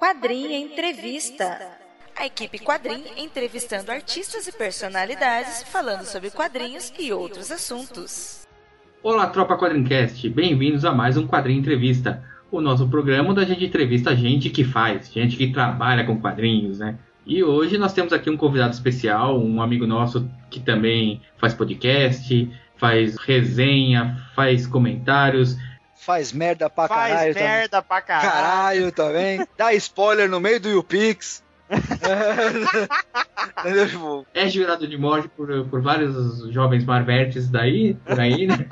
Quadrinha Entrevista. A equipe Quadrim entrevistando artistas e personalidades falando sobre quadrinhos e outros assuntos. Olá, tropa Quadrincast, bem-vindos a mais um Quadrinho Entrevista, o nosso programa onde a gente entrevista gente que faz, gente que trabalha com quadrinhos, né? E hoje nós temos aqui um convidado especial, um amigo nosso que também faz podcast, faz resenha, faz comentários. Faz merda pra Faz caralho merda também. pra caralho. Caralho também. Dá spoiler no meio do YouPix. Tipo, É jurado de morte por, por vários jovens marvertes daí, por aí, né?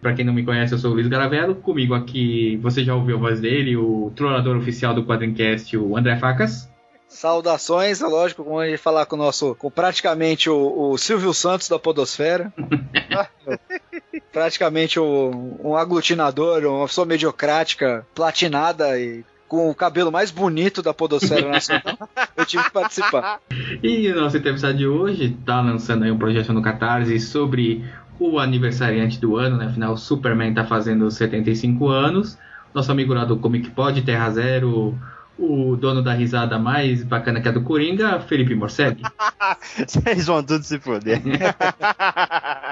Pra quem não me conhece, eu sou o Luiz Garavello. Comigo aqui, você já ouviu a voz dele, o trollador oficial do Quadrincast, o André Facas. Saudações, é lógico, como a gente falar com o nosso, com praticamente o, o Silvio Santos da Podosfera. praticamente o, um aglutinador, uma pessoa mediocrática, platinada e com o cabelo mais bonito da Podosfera Nacional. Eu tive que participar. E o nosso entrevistado de hoje tá lançando aí um projeto no Catarse sobre o aniversariante do ano, né? Afinal, o Superman tá fazendo 75 anos. Nosso amigo lá do Comic Pod, Terra Zero, o dono da risada mais bacana que é do Coringa, Felipe Morcelli. Vocês vão tudo se foder.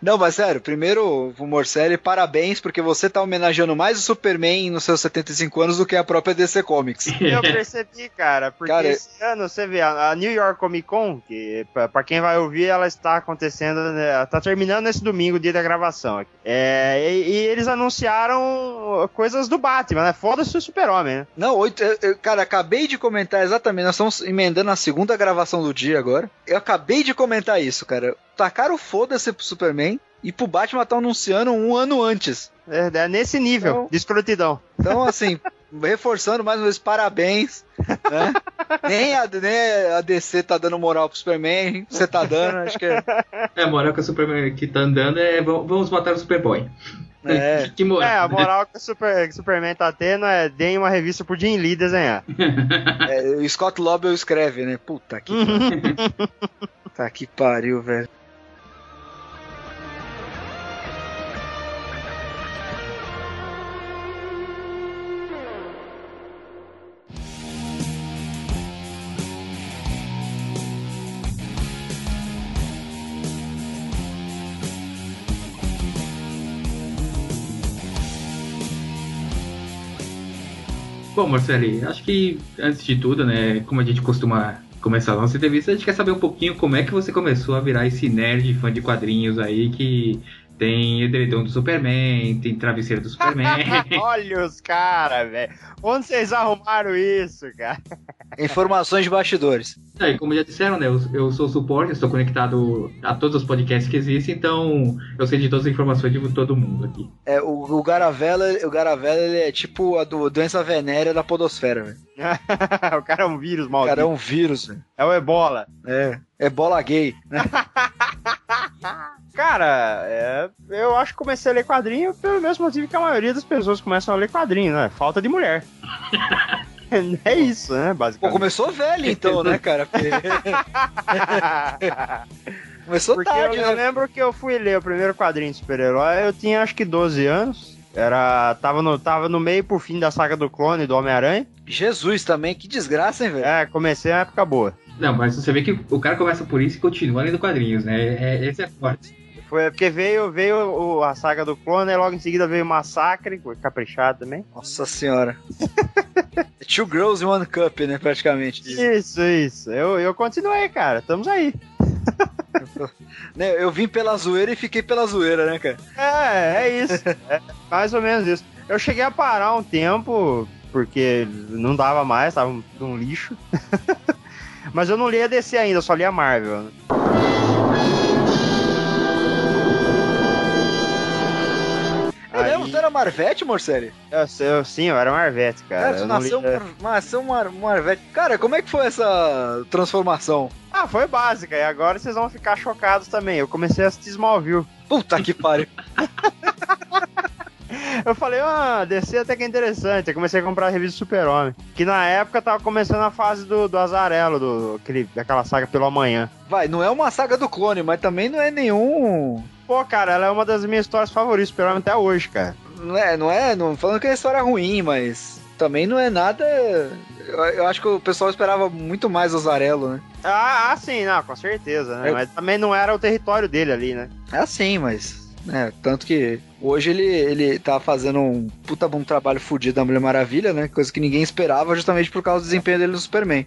Não, mas sério, primeiro, Morcelli, parabéns, porque você tá homenageando mais o Superman nos seus 75 anos do que a própria DC Comics. Eu percebi, cara, porque Cara, esse ano você vê a New York Comic Con, que pra quem vai ouvir, ela está acontecendo, né, tá terminando esse domingo, dia da gravação. É, e, e eles anunciaram coisas do Batman, né? Foda-se o Super-Homem, né? Não, oito, eu- eu- cara, acabei de comentar exatamente, nós estamos emendando a segunda gravação do dia agora. Eu acabei de comentar isso, cara. Tacaram foda-se pro Superman e pro Batman tá anunciando um ano antes. É, é nesse nível Então- de escrotidão. Então, assim, reforçando mais uma vez, parabéns. Né? nem, a, nem a DC tá dando moral pro Superman, você tá dando, acho que é. É, a moral que o Superman que tá andando é vamos matar o Superboy. é. que moral. É, a moral que o, Super, que o Superman tá tendo é deem uma revista pro Jim Lee desenhar. É, o Scott Lobel escreve, né? Puta que pariu. Puta que pariu, velho. Bom, Marceli, acho que antes de tudo, né, como a gente costuma começar a nossa entrevista, a gente quer saber um pouquinho como é que você começou a virar esse nerd fã de quadrinhos aí que tem edredom do Superman, tem travesseiro do Superman. Olha os caras, velho. Onde vocês arrumaram isso, cara? Informações de bastidores. É, e como já disseram, né, eu, eu sou suporte, estou conectado a todos os podcasts que existem, então eu sei de todas as informações de todo mundo aqui. É, o, o Garavella, o Garavella ele é tipo a do, doença venérea da podosfera, velho. o cara é um vírus O maldito. cara é um vírus, velho. É o ebola. É, é bola gay, né? Cara, é, eu acho que comecei a ler quadrinho pelo mesmo motivo que a maioria das pessoas começam a ler quadrinho, né? Falta de mulher. é isso, né? Pô, Basicamente. começou velho então, né, cara? Porque- começou Porque tarde, eu, eu né? lembro que eu fui ler o primeiro quadrinho de super-herói, eu tinha acho que 12 anos. Era, tava, no, tava no meio por fim da saga do clone do Homem-Aranha. Jesus também, que desgraça, hein, velho? É, comecei na época boa. Não, mas você vê que o cara começa por isso e continua lendo quadrinhos, né? É, esse é forte. Foi porque veio, veio o- a saga do clone e logo em seguida veio o Massacre, foi caprichado também. Nossa senhora. Two girls in one cup, né, praticamente. Isso, isso. Eu, eu continuei, cara. Estamos aí. Né, Eu vim pela zoeira e fiquei pela zoeira, né, cara? É, é isso. É mais ou menos isso. Eu cheguei a parar um tempo, porque não dava mais, tava um, um lixo. Mas eu não lia DC ainda, só lia Marvel. né? Tu era Marvete, Morcelli? Eu, eu- sim, eu era Marvete, cara. Cara, tu Eu não nasceu, um, nasceu Mar- Marvete. Cara, como é que foi essa transformação? Ah, foi básica, e agora vocês vão ficar chocados também. Eu comecei a assistir Smallville. Puta que pariu. Eu falei, ah, DC até que é interessante. Eu comecei a comprar a revista Super-Homem. Que na época tava começando a fase do, do Azarelo, do, aquele, daquela saga pelo amanhã. Vai, não é uma saga do clone, mas também não é nenhum. Pô, cara, ela é uma das minhas histórias favoritas do Super-Homem até hoje, cara. Não é, não é, não falando que é história ruim, mas também não é nada. Eu, eu acho que o pessoal esperava muito mais o Zarello, né? Ah, ah, sim, não, com certeza, né? Eu- Mas também não era o território dele ali, né? É assim, mas. É, tanto que hoje ele, ele tá fazendo um puta bom trabalho fudido da Mulher Maravilha, né? Coisa que ninguém esperava justamente por causa do desempenho dele no Superman.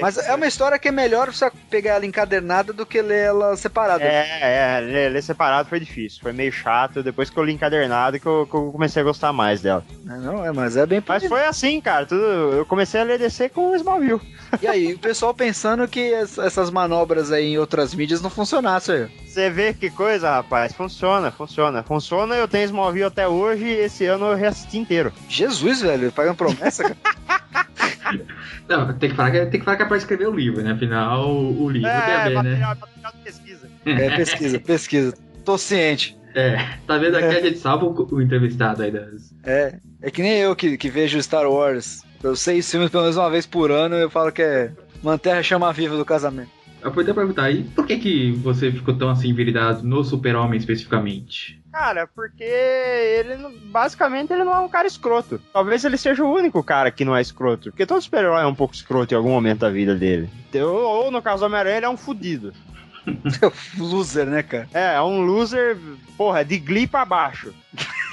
Mas é uma história que é melhor você pegar ela encadernada do que ler ela separada. É, é, ler, separado foi difícil, foi meio chato. Depois que eu li encadernado que eu, que eu comecei a gostar mais dela. Não, é, mas é bem Mas foi assim, cara. Tudo, eu comecei a ler DC com o Smallville. E aí, o pessoal pensando que es- essas manobras aí em outras mídias não funcionassem. Você vê que coisa, rapaz. Funciona, funciona. Funciona, eu tenho Smallville até hoje e esse ano eu reassisti inteiro. Jesus, velho, pagando promessa, cara. Não, tem que falar que, tem que, falar que é pra escrever o livro, né? Afinal, o livro tem a é, ver, né? material, material de pesquisa. É, pesquisa, pesquisa. Tô ciente. É, tá vendo aqui a gente salva o, o entrevistado aí das. É, é que nem eu que, que vejo Star Wars. Eu sei filmes pelo menos uma vez por ano eu falo que é manter a chama viva do casamento. Eu podia perguntar aí, por que que você ficou tão assim enveredado no Super-Homem especificamente? Cara, porque ele basicamente ele não é um cara escroto. Talvez ele seja o único cara que não é escroto. Porque todo super-herói é um pouco escroto em algum momento da vida dele. Ou, ou no caso do Homem-Aranha, ele é um fudido. Loser, né, cara? É, é um loser, porra, de Glee pra baixo.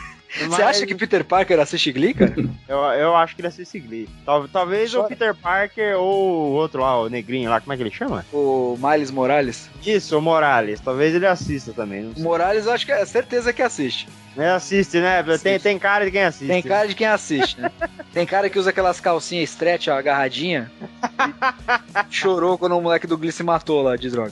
Você acha que Peter Parker assiste Glee, cara? Eu, eu acho que ele assiste Glee. Tal- talvez Só- o Peter Parker ou o outro lá, o negrinho lá, como é que ele chama? o Miles Morales? Isso, o Morales. Talvez ele assista também. Não O sei. Morales eu acho que é certeza que assiste. Ele assiste, né? Tem, Assiste. tem cara de quem assiste. Tem cara de quem assiste, né? Tem cara que usa aquelas calcinhas stretch, ó, agarradinha. chorou quando o moleque do Glee se matou lá de droga.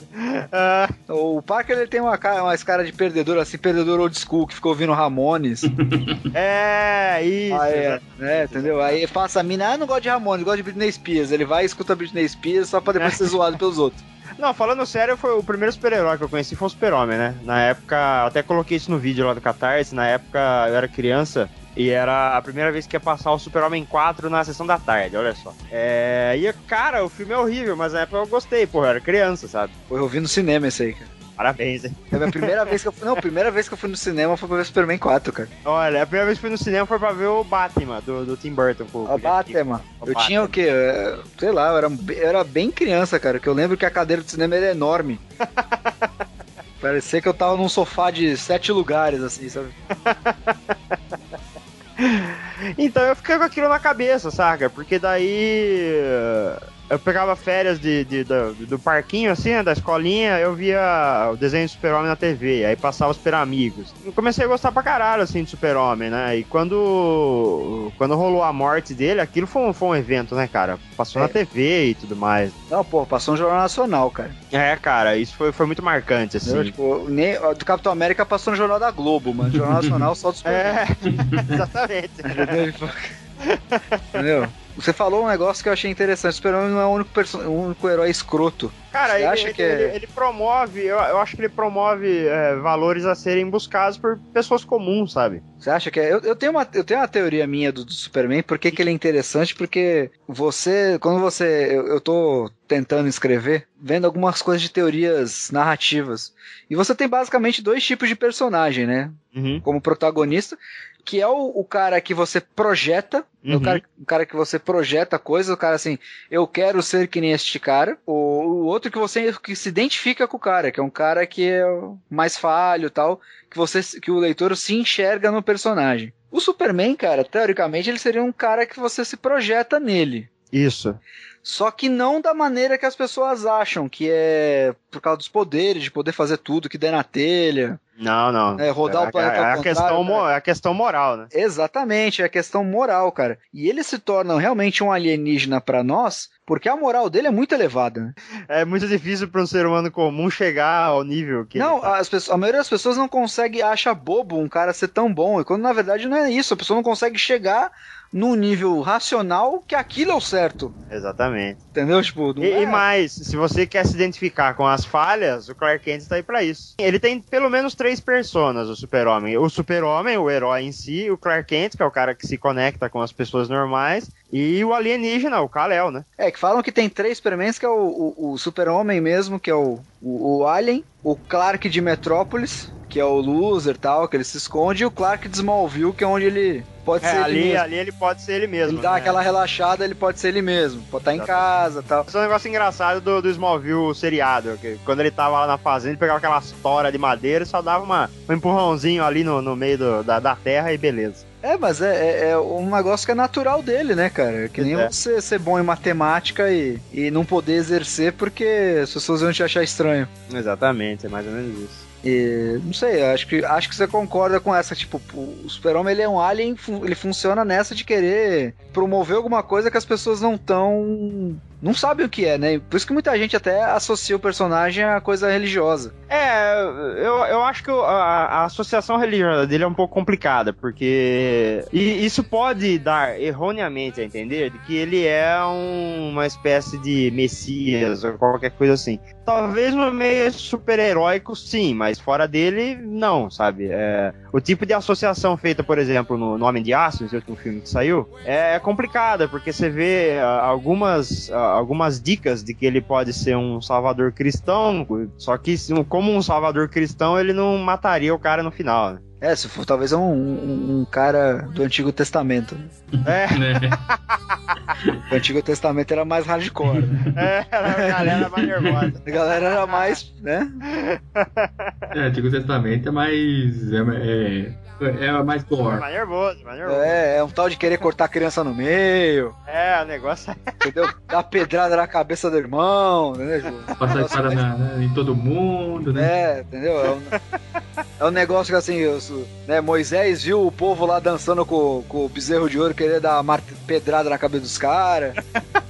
Ah, O Parker ele tem uma cara, umas cara de perdedor, assim, perdedor old school, que ficou ouvindo Ramones. é, isso. Ah, é, né, entendeu? Aí passa a mina, ah, não gosto de Ramones, gosto de Britney Spears. Ele vai e escuta Britney Spears só pra depois ser zoado pelos outros. Não, falando sério, foi o primeiro super-herói que eu conheci foi o Super-Homem, né? Na época, até coloquei isso no vídeo lá do Catarse, na época eu era criança e era a primeira vez que ia passar o Super-Homem 4 na sessão da tarde, olha só. É, e cara, o filme é horrível, mas na época eu gostei, pô, eu era criança, sabe? Foi eu vi no cinema esse aí, cara. Parabéns, hein? É a primeira vez que eu fui. Não, a primeira vez que eu fui no cinema foi pra ver Superman 4, cara. Olha, a primeira vez que fui no cinema foi pra ver o Batman, do, do Tim Burton. Com, o Batman. O Eu Batman. tinha o quê? É, Sei lá, eu era, eu era bem criança, cara. Que eu lembro que a cadeira do cinema era enorme. Parecia que eu tava num sofá de sete lugares, assim, sabe? Então eu fiquei com aquilo na cabeça, saca? Porque daí eu pegava férias de, de- do, do parquinho, assim, né, da escolinha, eu via o desenho do Super-Homem na TV, aí passava os Super Amigos. Eu comecei a gostar pra caralho, assim, de Super-Homem, né? E quando, quando rolou a morte dele, aquilo foi um, foi um evento, né, cara? Passou É. na TV e tudo mais. Não, pô, passou um jornal nacional, cara. É, cara, isso foi, foi muito marcante, assim. Entendeu? Tipo, do Capitão América passou no Jornal da Globo, mano. Jornal Nacional só do Superman. É, exatamente. Entendeu? Você falou um negócio que eu achei interessante. O Superman não é o único, perso- o único herói escroto. Cara, ele, acha ele- que é- ele- ele promove, eu, eu acho que ele promove é, valores a serem buscados por pessoas comuns, sabe? Você acha que é? Eu, eu, tenho, uma, eu tenho uma teoria minha do, do Superman, por que que ele é interessante? Porque você, quando você. Eu, eu tô tentando escrever, vendo algumas coisas de teorias narrativas. E você tem basicamente dois tipos de personagem, né? Uhum. Como protagonista, que é o, o cara que você projeta, Uhum. o, cara, o cara que você projeta coisas, o cara assim, eu quero ser que nem este cara. O, o outro que você que se identifica com o cara, que é um cara que é mais falho e tal, que você que o leitor se enxerga no personagem. O Superman, cara, teoricamente ele seria um cara que você se projeta nele. Isso. Só que não da maneira que as pessoas acham, que é por causa dos poderes, de poder fazer tudo que der na telha. Não, não. É, rodar o planeta é, a questão, né? é a questão moral, né? Exatamente, é a questão moral, cara. E ele se torna realmente um alienígena pra nós, porque a moral dele é muito elevada. Né? É muito difícil para um ser humano comum chegar ao nível que. Não, ele tá. as pessoas, a maioria das pessoas não consegue, acha bobo um cara ser tão bom, e quando na verdade não é isso, a pessoa não consegue chegar num nível racional que aquilo é o certo, Exatamente. entendeu? Tipo, E, é- e mais, se você quer se identificar com as falhas, o Clark Kent tá aí pra isso. Ele tem pelo menos três personas, o Super-Homem. O Super-Homem, o herói em si, o Clark Kent, que é o cara que se conecta com as pessoas normais, e o alienígena, o Kal-El, né? É, que falam que tem três Supermans, que é o, o, o Super-Homem mesmo, que é o, o, o Alien, o Clark de Metrópolis, que é o loser tal, que ele se esconde, e o Clark de Smallville, que é onde ele pode É, ser ele ali, mesmo. ali ele pode ser ele mesmo. ele dá né? aquela relaxada, ele pode ser ele mesmo. Pode estar em Exatamente. casa tal. Esse é um negócio engraçado do, do Smallville seriado, que quando ele tava lá na fazenda, ele pegava aquelas toras de madeira e só dava uma, um empurrãozinho ali no, no meio do- da, da terra e beleza. É, mas é, é- é um negócio que é natural dele, né, cara? Que nem É. você ser bom em matemática e, e não poder exercer porque as pessoas vão te achar estranho. Exatamente, é mais ou menos isso. E não sei, acho que, acho que você concorda com essa. Tipo, o Super-Homem ele é um alien, ele funciona nessa de querer promover alguma coisa que as pessoas não tão. não sabem o que é, né? Por isso que muita gente até associa o personagem a coisa religiosa. É, eu, eu acho que a, a associação religiosa dele é um pouco complicada, porque. E isso pode dar erroneamente a entender de que ele é um- uma espécie de messias ou qualquer coisa assim. Talvez no meio super-heróico, sim, mas fora dele, não, sabe? É, o tipo de associação feita, por exemplo, no, no Homem de Aço, esse último filme que saiu, é complicada, porque você vê ah, algumas, ah, algumas dicas de que ele pode ser um salvador cristão, só que como um salvador cristão, ele não mataria o cara no final. né? É, se for talvez um, um, um cara do Antigo Testamento. É, né? O Antigo Testamento era mais hardcore, né? é, a galera mais nervosa. A galera era mais, né? É, Antigo Testamento é mais. É, é, é mais gore. Mais nervoso, mais nervoso. É, é um tal de querer cortar a criança no meio, É, o negócio é. entendeu? Dar pedrada na cabeça do irmão, entendeu? Tipo, Passar espada mais- na- na- em todo mundo, né? É, entendeu? É um, é um negócio que assim, eu né, Moisés viu o povo lá dançando com, com o bezerro de ouro querer dar mar- pedrada na cabeça dos caras.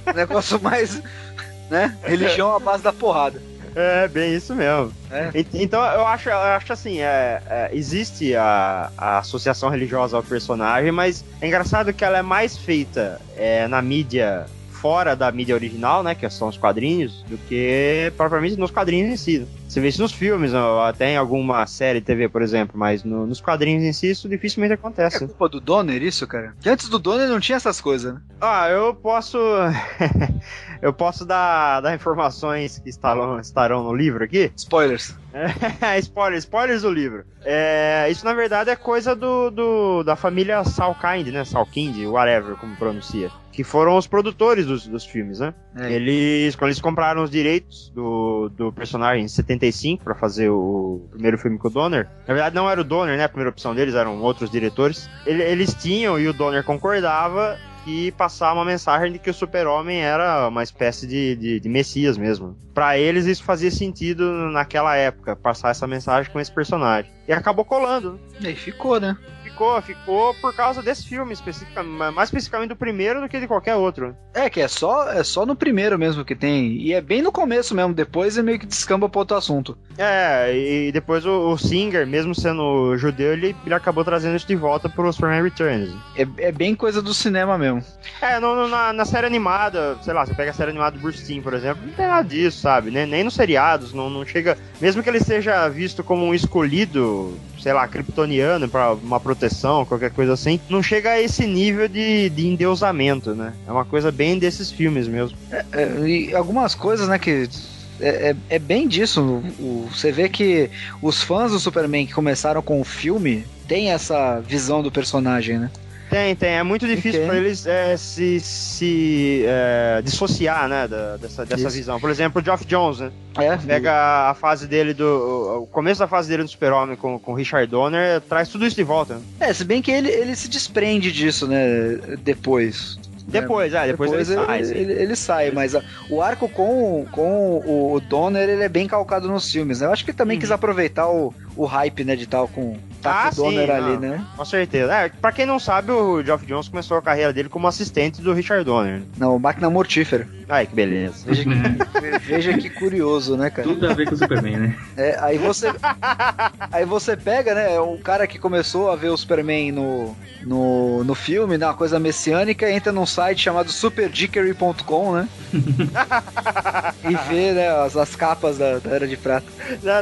Um negócio mais, né? Religião à base da porrada. É, bem isso mesmo. É. Ent- Então eu acho, eu acho assim, é, é, existe a, a associação religiosa ao personagem, mas é engraçado que ela é mais feita é, na mídia fora da mídia original, né, que são os quadrinhos, do que propriamente nos quadrinhos em si. Você vê isso nos filmes, ou até em alguma série TV, por exemplo, mas no- nos quadrinhos em si isso dificilmente É acontece. culpa do Donner isso, cara? Que antes do Donner não tinha essas coisas, né? Ah, eu posso. eu posso dar, dar informações que estarão, estarão no livro aqui. Spoilers. spoilers, spoilers do livro. É, isso na verdade é coisa do, do- da família Salkind, né? Salkind, whatever, como pronuncia. Que foram os produtores dos, dos filmes, né? É. Eles, quando eles compraram os direitos do, do personagem em 75 pra fazer o primeiro filme com o Donner, na verdade não era o Donner, né? A primeira opção deles eram outros diretores. Ele- eles tinham e o Donner concordava que passar uma mensagem de que o super-homem era uma espécie de, de, de messias mesmo. Pra eles isso fazia sentido naquela época, passar essa mensagem com esse personagem. E acabou colando. E aí ficou, né? Ficou, ficou por causa desse filme, especificamente, mais especificamente do primeiro do que de qualquer outro. É, que é só, é só no primeiro mesmo que tem. E é bem no começo mesmo, depois é meio que descamba pra outro assunto. É, e depois o, o Singer, mesmo sendo judeu, ele, ele acabou trazendo isso de volta pro Superman Returns. É, é bem coisa do cinema mesmo. É, no- no- na, na série animada, sei lá, você pega a série animada do Bruce Timm, por exemplo, não tem nada disso, sabe? Nem, nem nos seriados, não, não chega. Mesmo que ele seja visto como um escolhido, sei lá, kryptoniano pra uma proteção, qualquer coisa assim, não chega a esse nível de, de endeusamento, né? É uma coisa bem desses filmes mesmo. É, e algumas coisas, né, que. É, é, é bem disso. O- o- você vê que os fãs do Superman que começaram com o filme têm essa visão do personagem, né? Tem, tem. É muito difícil Ok. pra eles é, se, se é, dissociar, né, da- dessa, dessa Isso. visão. Por exemplo, o Geoff Jones, né? É, Pega a fase dele do. O começo da fase dele do Super-Homem com, com o Richard Donner, traz tudo isso de volta. né? é, se bem que ele, ele se desprende disso, né? Depois. Depois, é, depois, ele, sai. sim. ele, ele sai, mas a- o arco com, com o, o Donner ele é bem calcado nos filmes, né? Eu acho que ele também Uhum. quis aproveitar o, o hype, né, de tal com tá Ah, Donner sim, ali, não. né? Com certeza. É, pra quem não sabe, o Geoff Jones começou a carreira dele como assistente do Richard Donner. Não, máquina mortífera. Ai, que beleza. Veja que, veja que curioso, né, cara? Tudo a ver com o Superman, né? É, aí você aí você pega, né, o cara que começou a ver o Superman no, no, no filme, né, uma coisa messiânica, entra num site chamado superdickery.com, né? e vê, né, as, as capas da, da Era de Prata.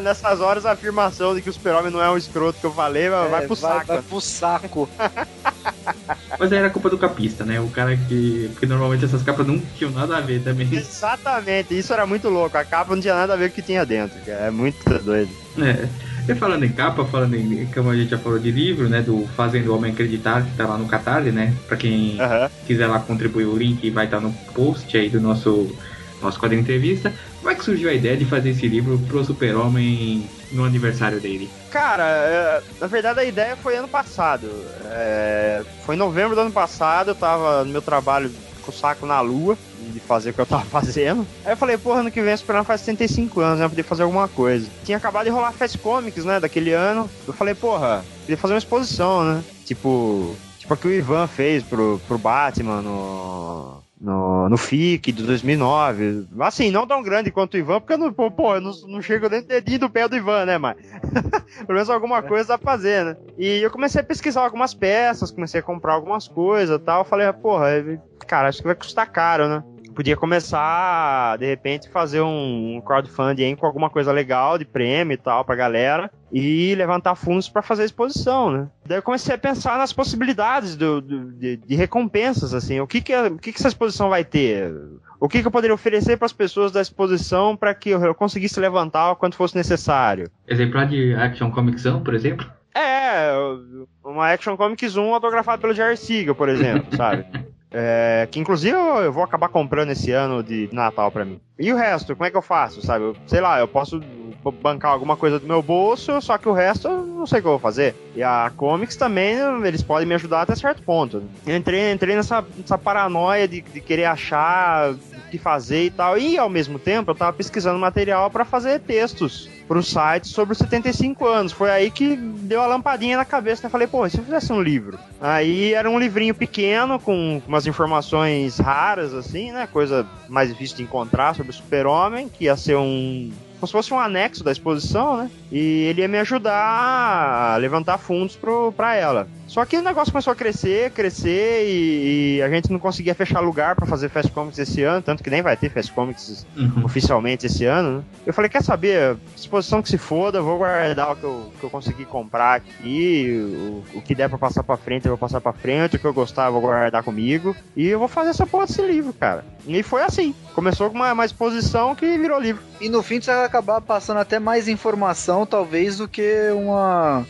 Nessas horas, a afirmação de que o Super-Homem não é um escroto que eu falei vai, vai É, pro saco. Vai pro saco. Mas aí era culpa do capista, né? O cara que. Porque normalmente essas capas não tinham nada a ver também. Exatamente, isso era muito louco. A capa não tinha nada a ver com o que tinha dentro, cara. É muito doido. É. E falando em capa, falando em, como a gente já falou de livro, né, do Fazendo o Homem Acreditar, que tá lá no Catarse, né, pra quem Aham. quiser lá contribuir o link vai estar no post aí do nosso nosso quadro de entrevista. Como é que surgiu a ideia de fazer esse livro pro Super-Homem no aniversário dele? Cara, é, na verdade a ideia foi ano passado. É, foi em novembro do ano passado, eu tava no meu trabalho com o saco na lua de fazer o que eu tava fazendo. Aí eu falei, porra, ano que vem Superman faz 75 anos, né? Eu podia fazer alguma coisa. Tinha acabado de rolar Fast Comics, né? Daquele ano. Eu falei, porra, podia fazer uma exposição, né? Tipo. Tipo a que o Ivan fez pro, pro Batman no. No, no FIC de 2009. Assim, não tão grande quanto o Ivan, porque eu não, pô, eu não, não chego nem dedinho do pé do Ivan, né, mas. Pelo menos alguma coisa dá pra fazer, né? E eu comecei a pesquisar algumas peças, comecei a comprar algumas coisas tal. Falei, porra, cara, acho que vai custar caro, né? Podia começar, de repente, fazer um, crowdfunding com alguma coisa legal de prêmio e tal pra galera e levantar fundos pra fazer a exposição, né? Daí eu comecei a pensar nas possibilidades do, do- de, de recompensas, assim, o que que, o que que essa exposição vai ter? O que que eu poderia oferecer para as pessoas da exposição para que eu, eu conseguisse levantar quanto fosse necessário? Exemplar de Action Comics, por exemplo? É, uma Action Comics 1 autografado pelo Jerry Siegel, por exemplo, sabe? É, que inclusive eu, eu vou acabar comprando esse ano de Natal pra mim. E o resto, como é que eu faço, sabe? Eu- sei lá, eu posso bancar alguma coisa do meu bolso, só que o resto eu não sei o que eu vou fazer. E a Comics também, eles podem me ajudar até certo ponto. Eu entrei, entrei nessa, nessa paranoia de, de querer achar o que fazer e tal. E ao mesmo tempo eu tava pesquisando material pra fazer textos pro site sobre os 75 anos. Foi aí que deu a lampadinha na cabeça. Né? Falei, pô, se eu fizesse um livro? Aí era um livrinho pequeno, com umas informações raras, assim, né? Coisa mais difícil de encontrar sobre o super-homem, que ia ser um. Como se fosse um anexo da exposição, né? E ele ia me ajudar a levantar fundos pro, pra ela. Só que o negócio começou a crescer, crescer, e, e a gente não conseguia fechar lugar pra fazer Fast Comics esse ano, tanto que nem vai ter Fast Comics Uhum. oficialmente esse ano, né? Eu falei, quer saber, exposição que se foda, eu vou guardar o que eu, que eu consegui comprar aqui, o, o que der pra passar pra frente, eu vou passar pra frente, o que eu gostar eu vou guardar comigo, e eu vou fazer essa porra desse livro, cara. E foi assim, começou com uma, uma exposição que virou livro. E no fim você vai acabar passando até mais informação, talvez, do que uma,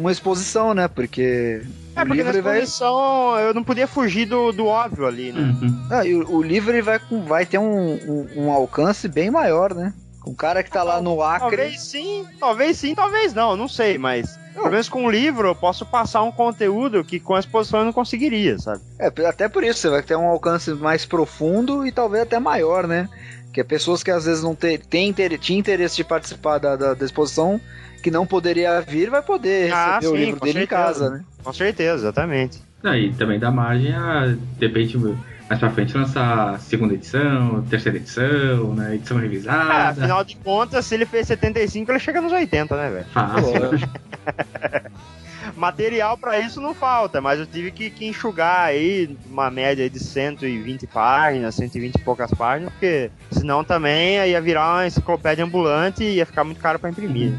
uma exposição, né? Porque É, o porque na livro ele vai. exposição eu não podia fugir do, do óbvio ali, né? Uhum. Ah, e o, o livro ele vai, com- vai ter um, um, um alcance bem maior, né? O cara que tá lá no Acre. Talvez sim, talvez sim, talvez não, não sei, mas pelo menos com o livro eu posso passar um conteúdo que com a exposição eu não conseguiria, sabe? É, até por isso, você vai ter um alcance mais profundo e talvez até maior, né? Que é pessoas que às vezes não te- têm inter, tinha interesse de participar da, da, da exposição, que não poderia vir, vai poder Ah, receber o sim, livro com dele em certeza. casa, né? Com certeza, exatamente. Não, e também dá margem a, de repente, mais pra frente lançar segunda edição, terceira edição, né? Edição Ah, revisada. afinal de contas, se ele fez 75, ele chega nos 80, né, velho? Fácil. Material pra isso não falta, mas eu tive que, que enxugar aí uma média de 120 páginas, 120 e poucas páginas, porque senão também ia virar uma enciclopédia ambulante e ia ficar muito caro pra imprimir.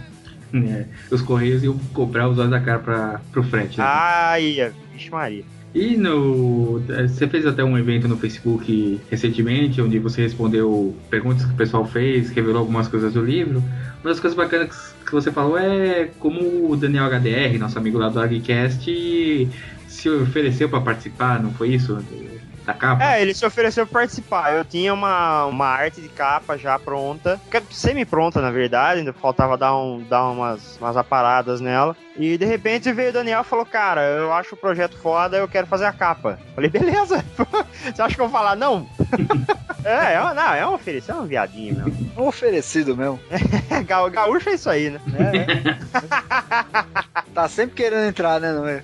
É, os Correios iam cobrar os olhos da cara pra, pro frete. né? Ah, ia, vixe Maria. E no. eh, Você fez até um evento no Facebook recentemente, onde você respondeu perguntas que o pessoal fez, revelou algumas coisas do livro. Uma das coisas bacanas que você falou é como o Daniel HDR, nosso amigo lá do AgCast, se ofereceu para participar, não foi isso? Da capa? É, ele se ofereceu pra participar. Eu tinha uma, uma arte de capa já pronta, é semi-pronta na verdade, ainda faltava dar, um, dar umas, umas aparadas nela. E de repente veio o Daniel e falou: Cara, eu acho o projeto foda, eu quero fazer a capa. Falei: Beleza, você acha que eu vou falar não? é, é, não, é um oferecer, é um viadinho mesmo. Um oferecido mesmo. Ga- Gaúcho é isso aí, né? Tá sempre querendo entrar, né? Não é?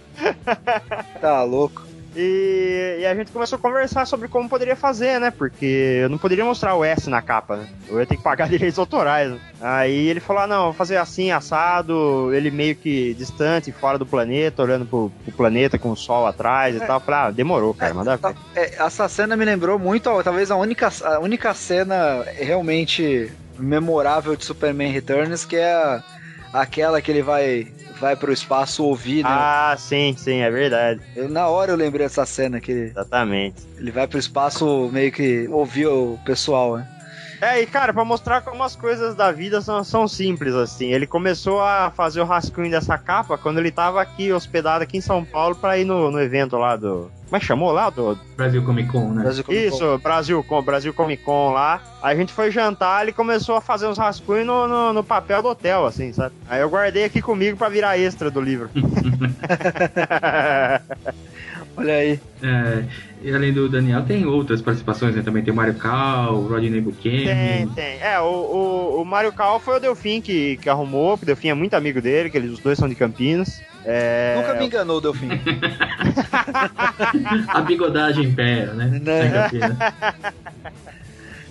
Tá louco. E, e a gente começou a conversar sobre como poderia fazer, né? Porque eu não poderia mostrar o S na capa, né? Eu ia ter que pagar direitos autorais. Né? Aí ele falou: ah, não, vou fazer assim, assado, ele meio que distante, fora do planeta, olhando pro, pro planeta com o sol atrás e tal. Eu falei: ah, demorou, cara, manda ver. É, essa cena me lembrou muito, ó, talvez a única, a única cena realmente memorável de Superman Returns, que é a- aquela que ele vai, vai pro espaço ouvir, né? Ah, sim, sim, é verdade. Eu, na hora eu lembrei dessa cena, que Exatamente. ele vai pro espaço meio que ouvir o pessoal, né? É, e cara, pra mostrar como as coisas da vida são, são simples, assim. Ele começou a fazer o rascunho dessa capa quando ele tava aqui, hospedado aqui em São Paulo, pra ir no, no evento lá do. Como é que chamou lá? Do... Brasil Comic Con, né? Brasil Comic Con. Isso, Brasil, Com- Brasil Comic Con lá. Aí a gente foi jantar, ele começou a fazer uns rascunhos no, no, no papel do hotel, assim, sabe? Aí eu guardei aqui comigo pra virar extra do livro. Olha aí. É, e além do Daniel, tem outras participações, né? Também tem o Mario Cal, o Rodney Tem, Buchanan. tem. É, o, o, o Mario Cal foi o Delfim que, que arrumou, porque o Delfim é muito amigo dele, que eles os dois são de Campinas. É... Nunca me enganou, Delfim. A bigodagem impera, né? Né?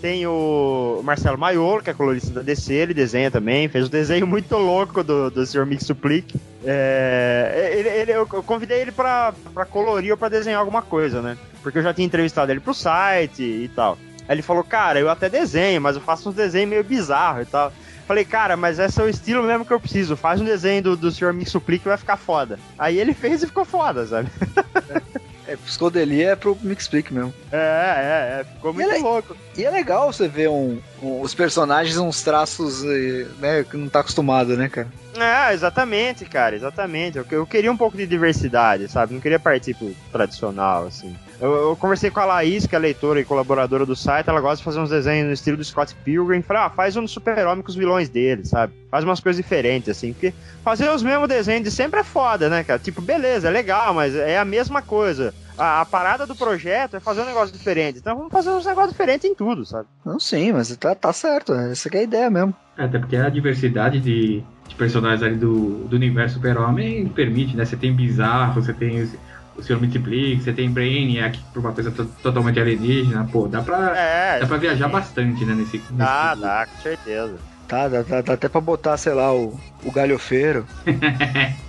Tem o Marcelo Maiolo, que é colorista da DC, ele desenha também, fez um desenho muito louco do, do Sr. Mix Suplique. É, ele, ele- eu convidei ele pra, pra colorir ou pra desenhar alguma coisa, né? Porque eu já tinha entrevistado ele pro site e tal. Aí ele falou, cara, eu até desenho, mas eu faço uns desenhos meio bizarros e tal. Falei, cara, mas esse é o estilo mesmo que eu preciso. Faz um desenho do, do Sr. Mix Suplique que vai ficar foda. Aí ele fez e ficou foda, sabe? É, Psicodelia é pro Mixplick mesmo. É, é, é. Ficou muito ele- louco. E é legal você ver um, um- os personagens, uns traços, eh, né, que não tá acostumado, né, cara? É, exatamente, cara, exatamente. Eu, eu queria um pouco de diversidade, sabe? Não queria partir pro tradicional, assim. Eu, eu conversei com a Laís, que é leitora e colaboradora do site, ela gosta de fazer uns desenhos no estilo do Scott Pilgrim. Falei, ah, faz um do super-homem com os vilões dele, sabe? Faz umas coisas diferentes, assim. Porque fazer os mesmos desenhos de sempre é foda, né, cara? Tipo, beleza, é legal, mas é a mesma coisa. A, a parada do projeto é fazer um negócio diferente. Então vamos fazer uns negócios diferentes em tudo, sabe? Não, sim, mas tá, tá certo. Essa que é a ideia mesmo. É, Até porque a diversidade de, de personagens ali do, do universo super-homem permite, né? Você tem Bizarro, você tem o, o Sr. Multiplique, você tem Brainiac por uma coisa to- totalmente alienígena. Pô, dá pra, É, dá pra viajar bastante, né? Nesse, nesse Dá, dá, com certeza. Tá, dá, dá- dá até pra botar, sei lá, o, o galhofeiro.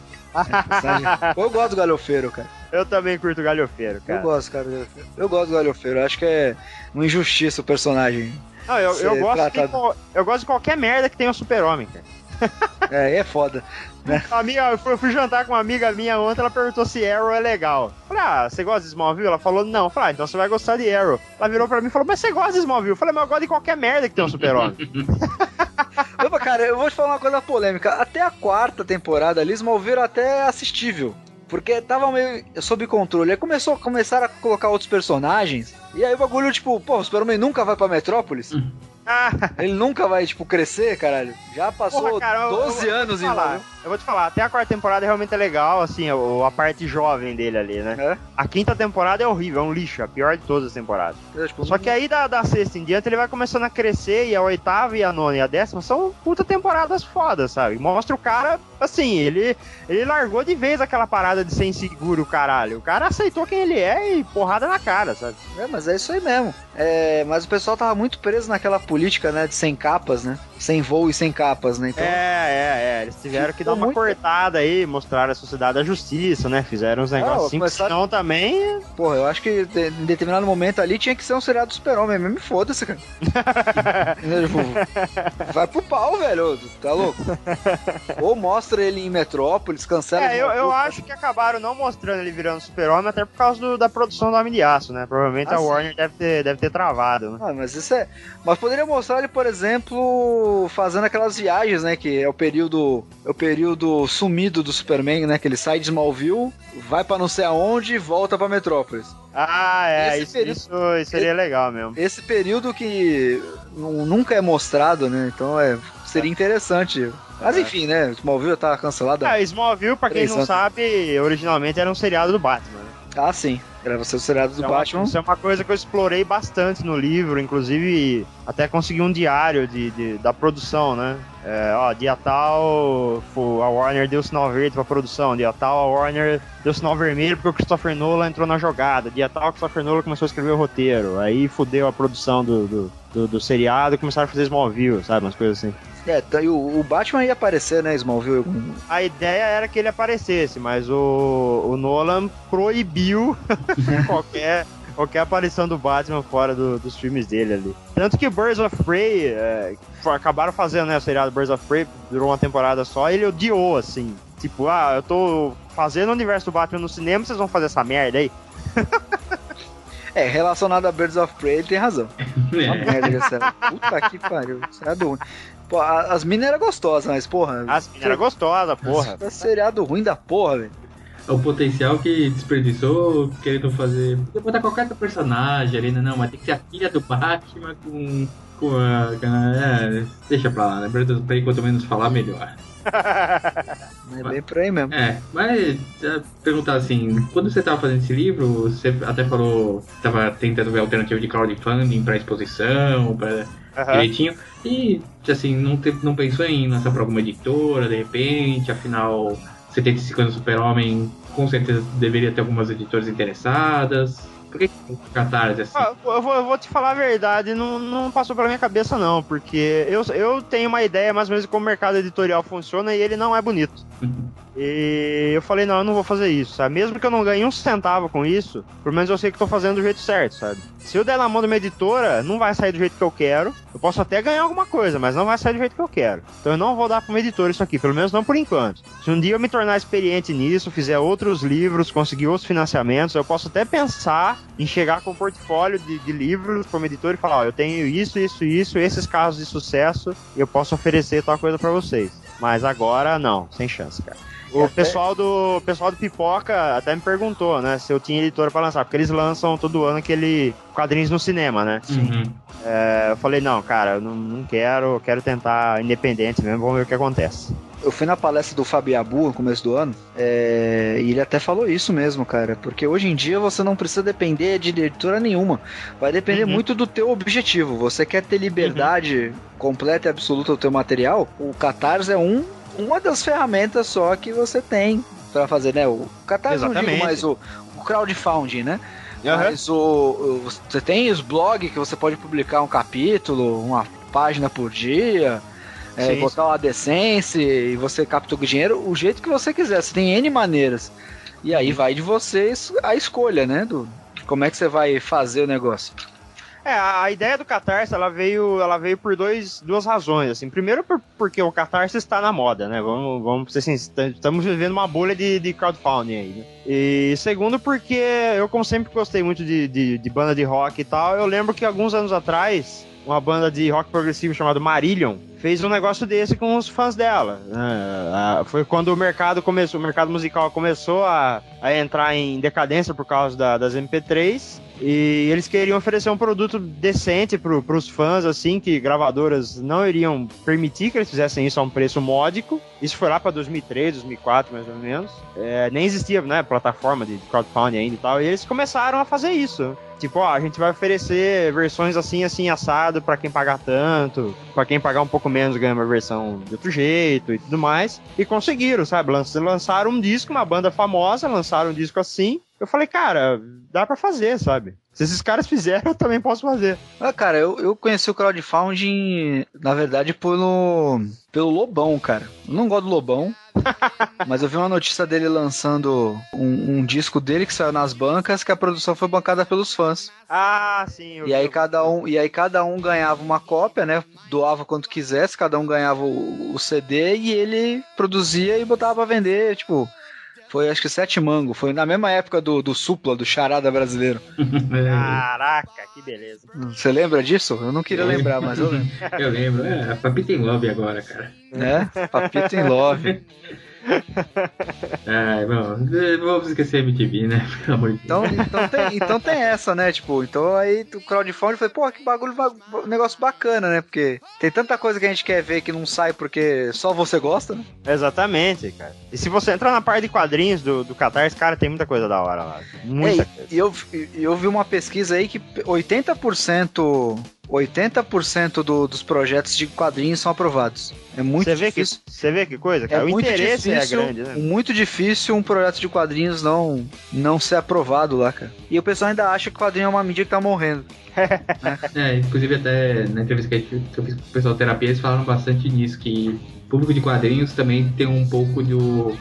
Eu gosto do galhofeiro, cara. Eu também curto galhofeiro, cara. Eu gosto, cara. do galhofeiro. Eu gosto do galhofeiro. Eu acho que é uma injustiça o personagem. Não, eu, eu, gosto de, eu gosto de qualquer merda que tenha um super-homem, cara. É, é foda. A Amiga, eu fui, eu fui jantar com uma amiga minha ontem, ela perguntou se Arrow é legal. Falei, ah, você gosta de Smallville? Ela falou, não. Falei, ah, então você vai gostar de Arrow. Ela virou pra mim e falou, mas você gosta de Smallville? Eu falei, mas eu gosto de qualquer merda que tem um super-homem. Opa, cara, eu vou te falar uma coisa polêmica. Até a quarta temporada ali, Smallville até assistível. Porque tava meio sob controle. Aí começou, começaram a colocar outros personagens. E aí o bagulho, tipo, pô, o Super-Homem nunca vai pra Metrópolis? ah, Ele nunca vai, tipo, crescer, caralho. Já passou porra, cara, eu- 12 eu, eu anos em Smallville. Eu vou te falar, até a quarta temporada realmente é legal, assim, a parte jovem dele ali, né? É. A quinta temporada é horrível, é um lixo, a pior de todas as temporadas. É, tipo, Só que aí da, da sexta em diante ele vai começando a crescer e a oitava e a nona e a décima são puta temporadas fodas, sabe? Mostra o cara, assim, ele, ele largou de vez aquela parada de ser inseguro, caralho. O cara aceitou quem ele é e porrada na cara, sabe? É, mas é isso aí mesmo. É, mas o pessoal tava muito preso naquela política, né, de sem capas, né? Sem voo e sem capas, né? Então, É, é, é. Eles tiveram que Ficou dar uma muito- cortada aí, mostrar a sociedade da justiça, né? Fizeram uns negócios assim, começaram- senão também. porra, eu acho que em determinado momento ali tinha que ser um seriado do super-homem mesmo. Foda-se, cara. Tipo, vai pro pau, velho. Tá louco? Ou mostra ele em Metrópolis, cancela. É, eu, eu acho que acabaram não mostrando ele virando super-homem, até por causa do- da produção do Homem de Aço, né? Provavelmente Ah, a sim. Warner deve ter, deve ter travado, né? Ah, mas isso é. Mas poderia mostrar ele, por exemplo, fazendo aquelas viagens, né? Que é o período. É o período sumido do Superman, né? Que ele sai de Smallville, vai pra não sei aonde e volta pra Metrópolis. Ah, é, Esse isso, período- isso, isso seria legal mesmo. Esse período que nu- nunca é mostrado, né? Então é. Seria interessante. Mas É. enfim, né? Smallville tá cancelado. Ah, Smallville, pra quem não anos. sabe, originalmente era um seriado do Batman. Ah, sim. Era você o seriado do uma- Batman. Isso é uma coisa que eu explorei bastante no livro, inclusive até consegui um diário de, de- da produção, né? É, ó, dia tal, a Warner deu sinal verde pra produção, dia tal, a Warner deu sinal vermelho porque o Christopher Nolan entrou na jogada, dia tal, o Christopher Nolan começou a escrever o roteiro, aí fudeu a produção do, do, do- do seriado e começaram a fazer Smallville, sabe? Umas coisas assim. É, tá, e o, o Batman ia aparecer, né? Smallville. A ideia era que ele aparecesse, mas o, o Nolan proibiu qualquer, qualquer aparição do Batman fora do- dos filmes dele ali. Tanto que Birds of Prey é, acabaram fazendo né, o seriado Birds of Prey, durou uma temporada só, e ele odiou, assim. Tipo, ah, eu tô fazendo o universo do Batman no cinema, vocês vão fazer essa merda aí? É, relacionado a Birds of Prey, ele tem razão. Uma É. merda que essa Puta que pariu. Seriado ruim. Pô, a- as minas eram gostosas, mas porra. As meninas eram gostosas, porra. É seriado ruim da porra, velho. O potencial que desperdiçou querendo fazer. Podia botar qualquer outro personagem ali, né? Não, mas tem que ser a filha do Batman com. com a. com a- é, deixa pra lá, né? Birds of Prey, quanto menos falar, melhor. É bem por aí mesmo. É, mas é, perguntar assim, quando você tava fazendo esse livro, você até falou que tava tentando ver alternativa de crowdfunding pra exposição, pra Aham. direitinho, e assim, não, te- não pensou em lançar pra alguma editora, de repente, afinal, 75 anos Super-Homem, com certeza deveria ter algumas editoras interessadas. Por que Catarse assim? Ah, Eu vou, eu vou te falar a verdade, não, não passou pela minha cabeça não, porque eu, eu tenho uma ideia mais ou menos de como o mercado editorial funciona e ele não é bonito. E eu falei, não, eu não vou fazer isso, sabe? Mesmo que eu não ganhe um centavo com isso, pelo menos eu sei que tô fazendo do jeito certo, sabe? Se eu der na mão de uma editora, não vai sair do jeito que eu quero. Eu posso até ganhar alguma coisa, mas não vai sair do jeito que eu quero. Então eu não vou dar pra uma editora isso aqui, pelo menos não por enquanto. Se um dia eu me tornar experiente nisso, fizer outros livros, conseguir outros financiamentos, eu posso até pensar em chegar com um portfólio de, de livros pra uma editora e falar, ó, eu tenho isso, isso, isso, esses casos de sucesso, eu posso oferecer tal coisa pra vocês. Mas agora, não, sem chance, cara. O até- pessoal do pessoal do Pipoca até me perguntou, né, se eu tinha editora pra lançar, porque eles lançam todo ano aquele quadrinhos no cinema, né? Uhum. É, eu falei, não, cara, eu não, não quero, eu quero tentar independente mesmo, vamos ver o que acontece. Eu fui na palestra do Fabiabu no começo do ano, é, e ele até falou isso mesmo, cara, porque hoje em dia você não precisa depender de editora nenhuma. Vai depender Uhum. muito do teu objetivo. Você quer ter liberdade completa e absoluta do teu material? O Catarse é um, uma das ferramentas só que você tem pra fazer, né? O Catarse não digo Exatamente. mais o, o crowdfunding, né? Aham. Mas o- você tem os blogs que você pode publicar um capítulo, uma página por dia, é, Sim, botar uma decência e você capta o dinheiro o jeito que você quiser. Você tem N maneiras. E aí vai de vocês a escolha, né? Do, como é que você vai fazer o negócio. É, a, ideia do Catarse, ela veio, ela veio por dois, duas razões, assim. Primeiro, por- porque o Catarse está na moda, né? Vamos, vamos ser assim, estamos vivendo uma bolha de, de crowdfunding aí, né? E segundo, porque eu, como sempre gostei muito de, de, de banda de rock e tal, eu lembro que alguns anos atrás, uma banda de rock progressivo chamada Marillion fez um negócio desse com os fãs dela. Ah, Foi quando o mercado começou, o mercado musical começou a, a entrar em decadência por causa da- das MP3 e eles queriam oferecer um produto decente para os fãs, assim, que gravadoras não iriam permitir que eles fizessem isso a um preço módico. Isso foi lá para 2003, 2004, mais ou menos. É, nem existia, né, plataforma de crowdfunding ainda e tal. E eles começaram a fazer isso. Tipo, ó, a gente vai oferecer versões assim, assim, assado para quem pagar tanto, para quem pagar um pouco menos ganha uma versão de outro jeito e tudo mais. E conseguiram, sabe? Lan- Lançaram um disco, uma banda famosa, lançaram um disco assim. Eu falei, cara, dá pra fazer, sabe? Se esses caras fizeram, eu também posso fazer. Ah, cara, eu, eu conheci o crowdfunding, na verdade, pelo, pelo Lobão, cara. Eu não gosto do Lobão, mas eu vi uma notícia dele lançando um, um disco dele que saiu nas bancas, que a produção foi bancada pelos fãs. Ah, sim. E aí cada um, e aí cada um ganhava uma cópia, né? Doava quanto quisesse, cada um ganhava o, o CD e ele produzia e botava pra vender, tipo, foi acho que sete mango, foi na mesma época do, do Supla, do Charada brasileiro. É, Caraca, que beleza. Você lembra disso? Eu não queria Eu lembrar, mas eu lembro. eu lembro. É, a Papi tem lobby agora, cara. né? Papito em Love. É, bom, vamos esquecer a MTV, né? Pelo amor de Deus. Então, então, tem, então tem essa, né? Tipo, então aí o crowdfunding foi, pô, que bagulho, ba- negócio bacana, né? Porque tem tanta coisa que a gente quer ver que não sai porque só você gosta, né? Exatamente, cara. E se você entrar na parte de quadrinhos do, do Catarse, cara, tem muita coisa da hora lá. Muita Ei, coisa. e eu, e eu vi uma pesquisa aí que 80%, 80% do, dos projetos de quadrinhos são aprovados. É muito Você vê, que, difícil. você vê que coisa, É cara? o muito interesse difícil, é grande, né? muito difícil um projeto de quadrinhos não, não ser aprovado lá, cara. E o pessoal ainda acha que quadrinho é uma mídia que tá morrendo. É, inclusive até na entrevista que a gente- que eu fiz com o pessoal da terapia, eles falaram bastante nisso, que o público de quadrinhos também tem um pouco do.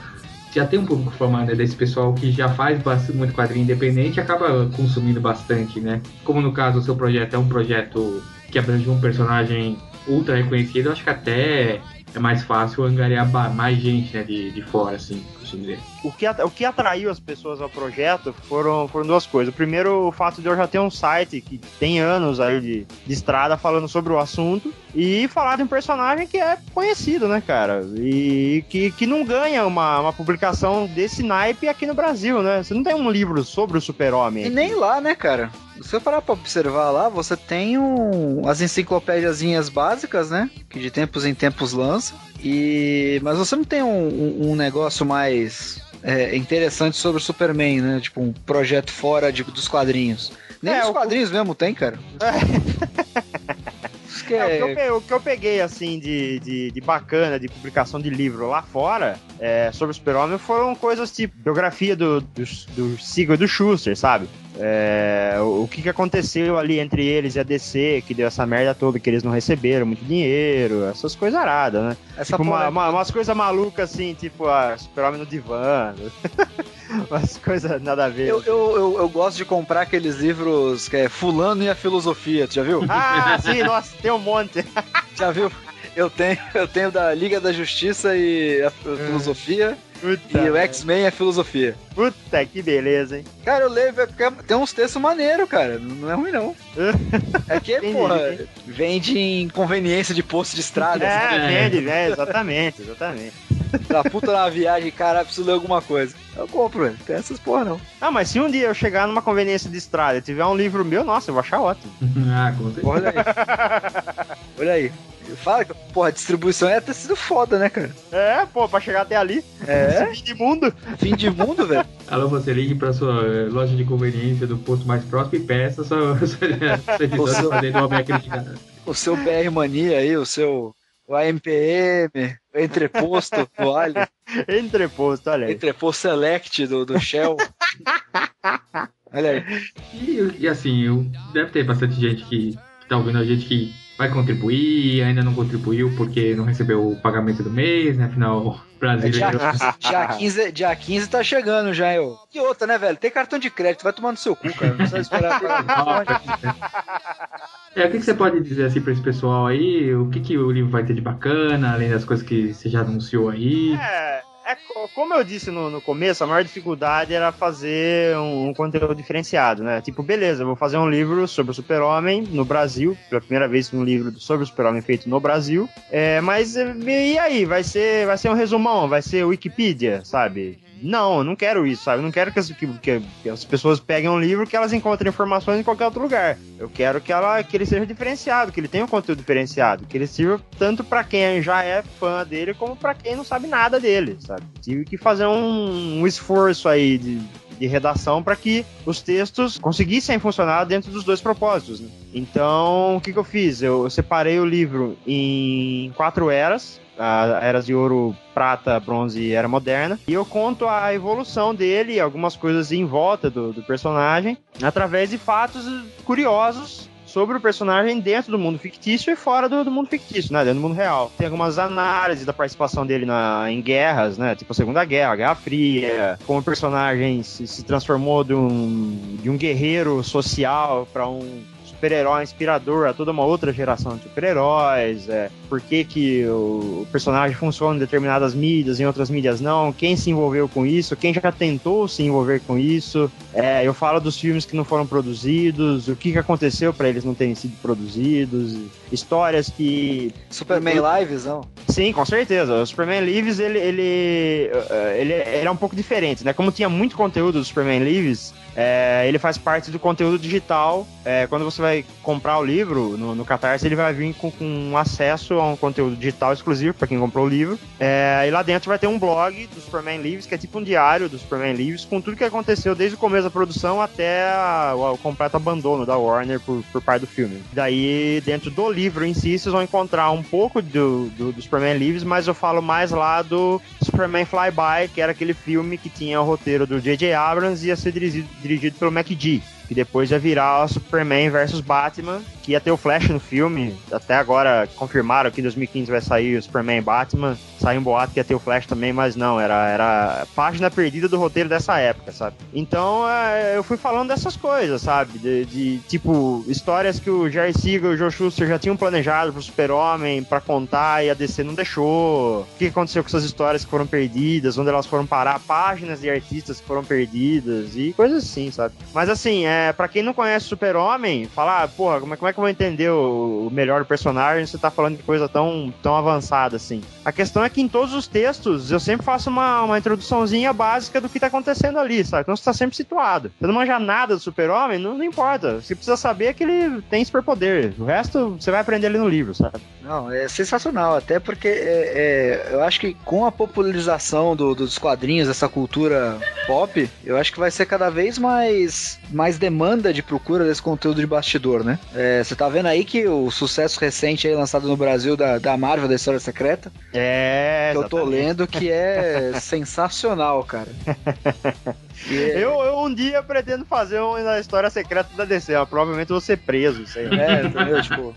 Já tem um público formado né, desse pessoal que já faz bastante, muito quadrinho independente e acaba consumindo bastante, né? Como no caso o seu projeto é um projeto que abrange um personagem ultra reconhecido, acho que até é mais fácil angariar mais gente né, de, de fora, assim, dizer. O que, o que atraiu as pessoas ao projeto foram, foram duas coisas. O primeiro, o fato de eu já ter um site que tem anos aí de, de estrada falando sobre o assunto e falar de um personagem que é conhecido, né, cara? E que, que não ganha uma, uma publicação desse naipe aqui no Brasil, né? Você não tem um livro sobre o super-homem. E nem lá, né, cara? Se eu parar pra observar lá, você tem um, as enciclopédiazinhas básicas, né? Que de tempos em tempos lança. E... Mas você não tem um, um, um negócio mais é, interessante sobre o Superman, né? Tipo, um projeto fora de, dos quadrinhos. Nem é, os quadrinhos o... mesmo tem, cara. que é... É, o, que eu, o, que eu, peguei, assim, de, de, de, bacana, de publicação de livro lá fora, é, sobre o Super-Homem, foram coisas tipo biografia do, do, do e do Schuster, sabe? É, o que, que aconteceu ali entre eles e a DC, que deu essa merda toda, que eles não receberam muito dinheiro, essas coisas aradas, né? Essa tipo, uma, uma, umas coisas malucas assim, tipo, a ah, Super-Homem no divã. umas coisas nada a ver. Eu, eu, eu, eu, gosto de comprar aqueles livros que é Fulano e a Filosofia, tu já viu? Ah, sim, nossa, tem um monte. já viu? Eu tenho, eu tenho da Liga da Justiça e a Filosofia. Puta e o X-Men é filosofia. Puta que beleza, hein? Cara, eu leio, tem uns textos maneiros, cara. Não é ruim, não. é que, porra, vende em conveniência de posto de estrada. É, assim. vende, né? Exatamente, exatamente. Da puta na viagem, cara, preciso ler alguma coisa. Eu compro, velho. Tem essas porra, não. Ah, mas se um dia eu chegar numa conveniência de estrada e tiver um livro meu, nossa, eu vou achar ótimo. ah, com certeza. Olha aí. Olha aí. Fala que, porra, a distribuição ia ter sido foda, né, cara? É, pô, pra chegar até ali. É. Fim de mundo. Fim de mundo, velho. Alô, você ligue pra sua eh, loja de conveniência do posto mais próximo e peça sua, sua, seu, O seu BR Mania aí, o seu o AMPM, o entreposto do Vale. entreposto, olha aí. Entreposto Select do, do Shell. olha aí. E, e assim, deve ter bastante gente que, que tá ouvindo a gente que vai contribuir, ainda não contribuiu porque não recebeu o pagamento do mês, né? Afinal, brasileiro. Dia, 15, dia 15 tá chegando já, eu. E outra, né, velho? Tem cartão de crédito, vai tomar no seu cu, cara. Não precisa esperar pra... É, o que, que, você pode dizer assim para esse pessoal aí? O que, que o livro vai ter de bacana, além das coisas que você já anunciou aí? É, é, como eu disse no, no, começo, a maior dificuldade era fazer um, um, conteúdo diferenciado, né? Tipo, beleza, vou fazer um livro sobre o super-homem no Brasil, pela primeira vez um livro sobre o super-homem feito no Brasil. É, mas e aí? Vai ser, vai ser um resumão? Vai ser Wikipedia, sabe? Não, eu não quero isso, sabe? Eu não quero que as, que, que as pessoas peguem um livro que elas encontrem informações em qualquer outro lugar. Eu quero que, ela, que ele seja diferenciado, que ele tenha um conteúdo diferenciado, que ele sirva tanto para quem já é fã dele como para quem não sabe nada dele, sabe? Tive que fazer um, um esforço aí de, de redação para que os textos conseguissem funcionar dentro dos dois propósitos. Né? Então, o que, que eu fiz? Eu separei o livro em quatro eras eras de ouro, prata, bronze e era moderna. E eu conto a evolução dele, algumas coisas em volta do, do personagem, através de fatos curiosos sobre o personagem dentro do mundo fictício e fora do, do, mundo fictício, né? Dentro do mundo real. Tem algumas análises da participação dele na, em guerras, né? Tipo a Segunda Guerra, a Guerra Fria, como o personagem se, se transformou de um, de um guerreiro social para um super-herói inspirador a toda uma outra geração de super-heróis, é, por que, que o personagem funciona em determinadas mídias, em outras mídias não, quem se envolveu com isso, quem já tentou se envolver com isso. É, eu falo dos filmes que não foram produzidos, o que, que aconteceu para eles não terem sido produzidos, histórias que. Superman Lives, não? Sim, com certeza. O Superman Lives ele, ele, ele, ele é um pouco diferente, né? Como tinha muito conteúdo do Superman Lives, é, ele faz parte do conteúdo digital. É, quando você vai comprar o livro no, no Catarse, ele vai vir com, com acesso a um conteúdo digital exclusivo para quem comprou o livro. É, e lá dentro vai ter um blog do Superman Lives, que é tipo um diário do Superman Lives, com tudo que aconteceu desde o começo da produção até a, o completo abandono da Warner por, por parte do filme. Daí, dentro do livro em si, vocês vão encontrar um pouco do, do, do Superman Lives, mas eu falo mais lá do Superman Flyby, que era aquele filme que tinha o roteiro do J.J. Abrams e ia ser dirigido dirigido pelo MacD. Que depois ia virar o Superman versus Batman, que ia ter o Flash no filme. Até agora confirmaram que em 2015 vai sair o Superman e Batman. Saiu um boato que ia ter o Flash também, mas não, era, era página perdida do roteiro dessa época, sabe? Então é, eu fui falando dessas coisas, sabe? De, de, tipo, histórias que o Jerry Siegel e o Joe Schuster já tinham planejado pro Super-Homem pra contar e a DC não deixou. O que aconteceu com essas histórias que foram perdidas, onde elas foram parar, páginas de artistas que foram perdidas e coisas assim, sabe? Mas assim, é, para quem não conhece Super-Homem, falar, ah, porra, como é, como é que eu vou entender o, o melhor personagem você tá falando de coisa tão, tão avançada assim? A questão é que em todos os textos eu sempre faço uma, uma introduçãozinha básica do que tá acontecendo ali, sabe? Então você tá sempre situado. Você não manja nada do Super-Homem, não, não importa. Você precisa saber que ele tem superpoder. O resto você vai aprender ali no livro, sabe? Não, é sensacional, até porque é, é, eu acho que com a popularização do, dos quadrinhos, essa cultura pop, eu acho que vai ser cada vez mais, mais demanda de procura desse conteúdo de bastidor, né? É, você tá vendo aí que o sucesso recente aí lançado no Brasil da, da Marvel, da História Secreta, é, que eu tô lendo, que é sensacional, cara. É... Eu, eu, um dia pretendo fazer uma história secreta da DC, mas provavelmente vou ser preso, sei lá. É, entendeu? tipo.